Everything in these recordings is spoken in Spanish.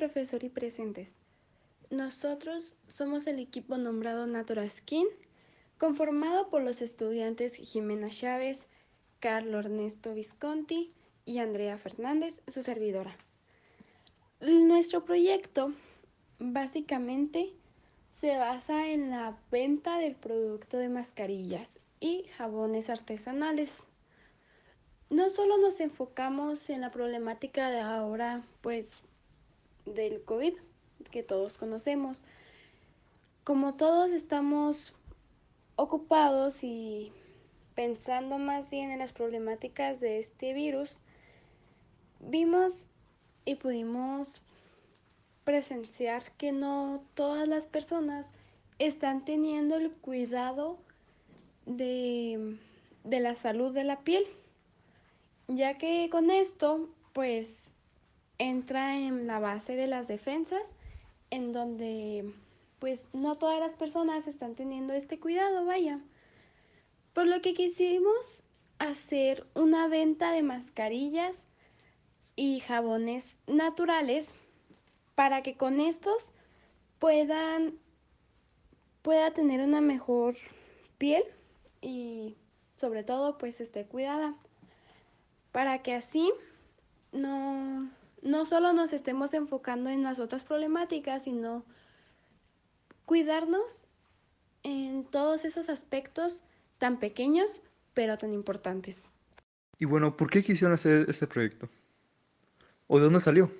profesor y presentes. Nosotros somos el equipo nombrado Natural Skin, conformado por los estudiantes Jimena Chávez, Carlos Ernesto Visconti y Andrea Fernández, su servidora. Nuestro proyecto básicamente se basa en la venta del producto de mascarillas y jabones artesanales. No solo nos enfocamos en la problemática de ahora, pues, del COVID, que todos conocemos. Como todos estamos ocupados y pensando más bien en las problemáticas de este virus, vimos y pudimos presenciar que no todas las personas están teniendo el cuidado de, de la salud de la piel, ya que con esto pues entra en la base de las defensas en donde pues no todas las personas están teniendo este cuidado, vaya. Por lo que quisimos hacer una venta de mascarillas y jabones naturales para que con estos puedan pueda tener una mejor piel y sobre todo pues esté cuidada para que así no no solo nos estemos enfocando en las otras problemáticas, sino cuidarnos en todos esos aspectos tan pequeños, pero tan importantes. Y bueno, ¿por qué quisieron hacer este proyecto? ¿O de dónde salió?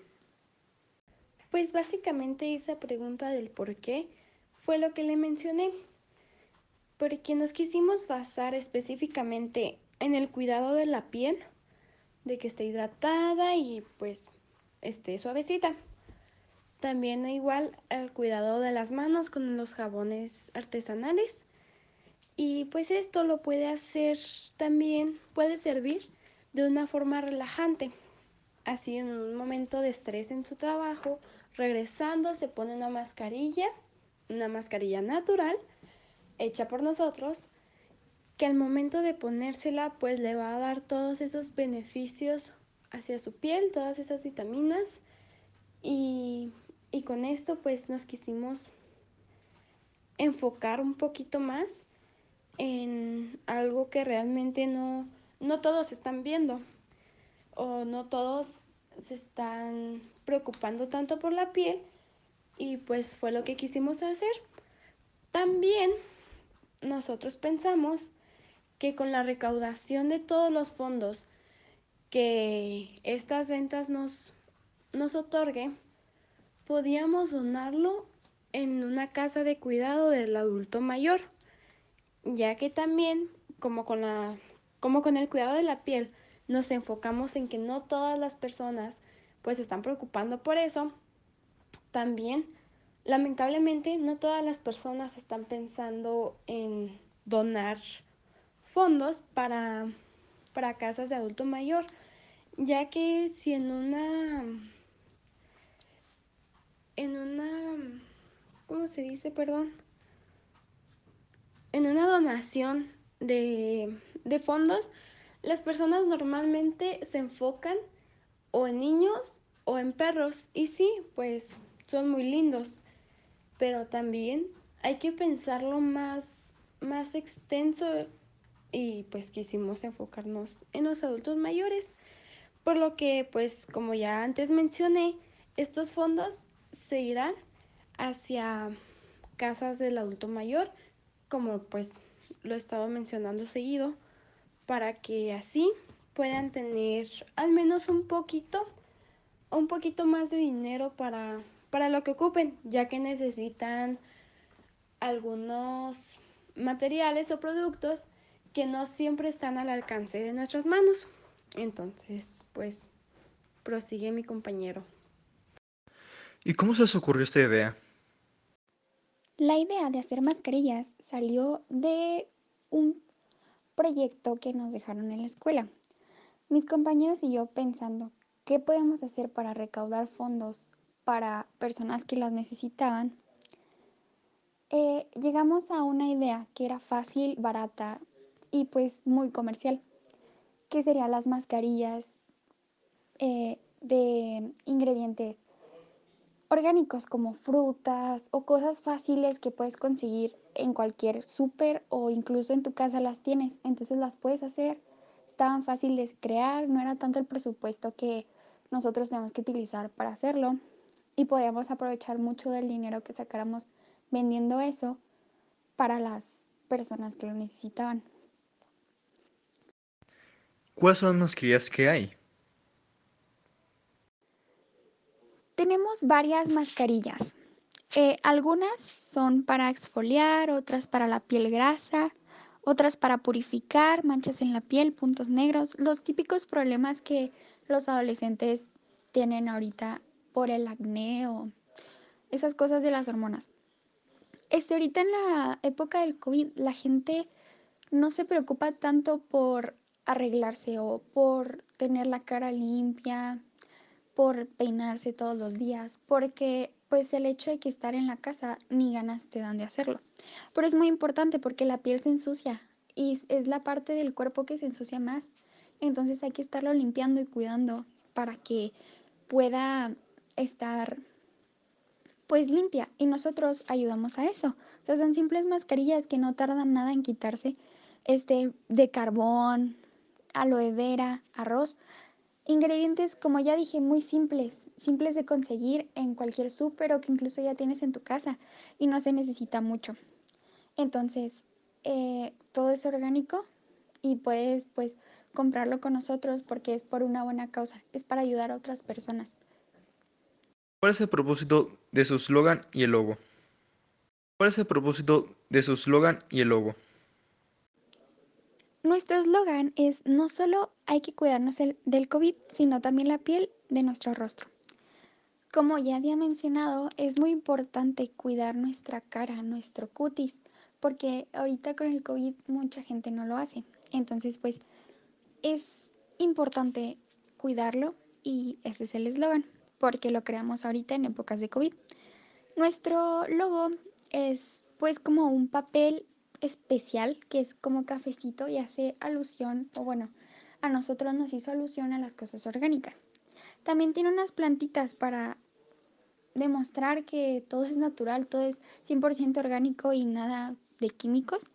Pues básicamente esa pregunta del por qué fue lo que le mencioné, porque nos quisimos basar específicamente en el cuidado de la piel, de que esté hidratada y pues esté suavecita. También igual el cuidado de las manos con los jabones artesanales. Y pues esto lo puede hacer también, puede servir de una forma relajante. Así en un momento de estrés en su trabajo, regresando se pone una mascarilla, una mascarilla natural, hecha por nosotros, que al momento de ponérsela pues le va a dar todos esos beneficios hacia su piel, todas esas vitaminas y, y con esto pues nos quisimos enfocar un poquito más en algo que realmente no, no todos están viendo o no todos se están preocupando tanto por la piel y pues fue lo que quisimos hacer. También nosotros pensamos que con la recaudación de todos los fondos que estas ventas nos, nos otorgue, podíamos donarlo en una casa de cuidado del adulto mayor, ya que también, como con, la, como con el cuidado de la piel, nos enfocamos en que no todas las personas pues están preocupando por eso, también lamentablemente no todas las personas están pensando en donar fondos para, para casas de adulto mayor ya que si en una en una ¿cómo se dice? perdón. En una donación de, de fondos las personas normalmente se enfocan o en niños o en perros. Y sí pues son muy lindos. Pero también hay que pensarlo más más extenso y pues quisimos enfocarnos en los adultos mayores por lo que, pues, como ya antes mencioné, estos fondos se irán hacia casas del adulto mayor, como pues lo he estado mencionando seguido, para que así puedan tener al menos un poquito, un poquito más de dinero para, para lo que ocupen, ya que necesitan algunos materiales o productos que no siempre están al alcance de nuestras manos. Entonces, pues, prosigue mi compañero. ¿Y cómo se os ocurrió esta idea? La idea de hacer mascarillas salió de un proyecto que nos dejaron en la escuela. Mis compañeros y yo pensando qué podemos hacer para recaudar fondos para personas que las necesitaban, eh, llegamos a una idea que era fácil, barata y pues muy comercial que serían las mascarillas eh, de ingredientes orgánicos como frutas o cosas fáciles que puedes conseguir en cualquier súper o incluso en tu casa las tienes, entonces las puedes hacer, estaban fáciles de crear, no era tanto el presupuesto que nosotros tenemos que utilizar para hacerlo. Y podíamos aprovechar mucho del dinero que sacáramos vendiendo eso para las personas que lo necesitaban. ¿Cuáles son las mascarillas que hay? Tenemos varias mascarillas. Eh, algunas son para exfoliar, otras para la piel grasa, otras para purificar, manchas en la piel, puntos negros, los típicos problemas que los adolescentes tienen ahorita por el acné o esas cosas de las hormonas. Este, ahorita en la época del COVID, la gente no se preocupa tanto por arreglarse o por tener la cara limpia, por peinarse todos los días, porque pues el hecho de que estar en la casa ni ganas te dan de hacerlo. Pero es muy importante porque la piel se ensucia y es la parte del cuerpo que se ensucia más. Entonces hay que estarlo limpiando y cuidando para que pueda estar pues limpia y nosotros ayudamos a eso. O sea, son simples mascarillas que no tardan nada en quitarse este de carbón, aloe vera, arroz, Ingredientes, como ya dije, muy simples, simples de conseguir en cualquier súper o que incluso ya tienes en tu casa y no se necesita mucho. Entonces, eh, todo es orgánico y puedes pues comprarlo con nosotros porque es por una buena causa, es para ayudar a otras personas. ¿Cuál es el propósito de su slogan y el logo? ¿Cuál es el propósito de su slogan y el logo? Nuestro eslogan es no solo hay que cuidarnos del COVID, sino también la piel de nuestro rostro. Como ya había mencionado, es muy importante cuidar nuestra cara, nuestro cutis, porque ahorita con el COVID mucha gente no lo hace. Entonces, pues es importante cuidarlo y ese es el eslogan, porque lo creamos ahorita en épocas de COVID. Nuestro logo es pues como un papel especial que es como cafecito y hace alusión, o bueno, a nosotros nos hizo alusión a las cosas orgánicas. También tiene unas plantitas para demostrar que todo es natural, todo es 100% orgánico y nada de químicos.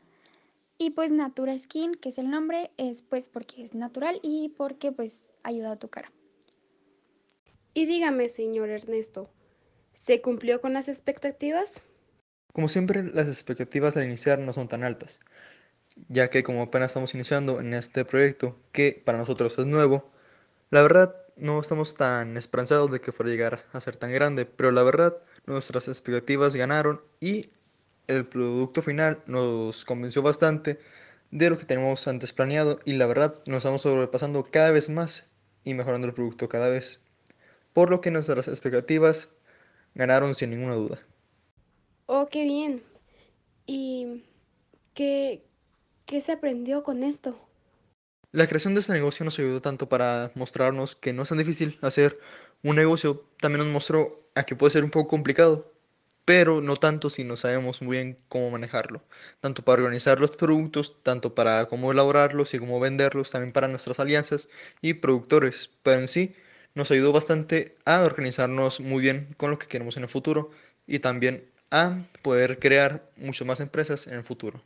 Y pues Natura Skin, que es el nombre, es pues porque es natural y porque pues ayuda a tu cara. Y dígame, señor Ernesto, ¿se cumplió con las expectativas? Como siempre, las expectativas al iniciar no son tan altas, ya que como apenas estamos iniciando en este proyecto, que para nosotros es nuevo, la verdad no estamos tan esperanzados de que fuera a llegar a ser tan grande, pero la verdad nuestras expectativas ganaron y el producto final nos convenció bastante de lo que teníamos antes planeado y la verdad nos estamos sobrepasando cada vez más y mejorando el producto cada vez, por lo que nuestras expectativas ganaron sin ninguna duda. Oh, qué bien. ¿Y qué, qué se aprendió con esto? La creación de este negocio nos ayudó tanto para mostrarnos que no es tan difícil hacer un negocio, también nos mostró a que puede ser un poco complicado, pero no tanto si no sabemos muy bien cómo manejarlo, tanto para organizar los productos, tanto para cómo elaborarlos y cómo venderlos, también para nuestras alianzas y productores, pero en sí nos ayudó bastante a organizarnos muy bien con lo que queremos en el futuro y también a poder crear muchas más empresas en el futuro.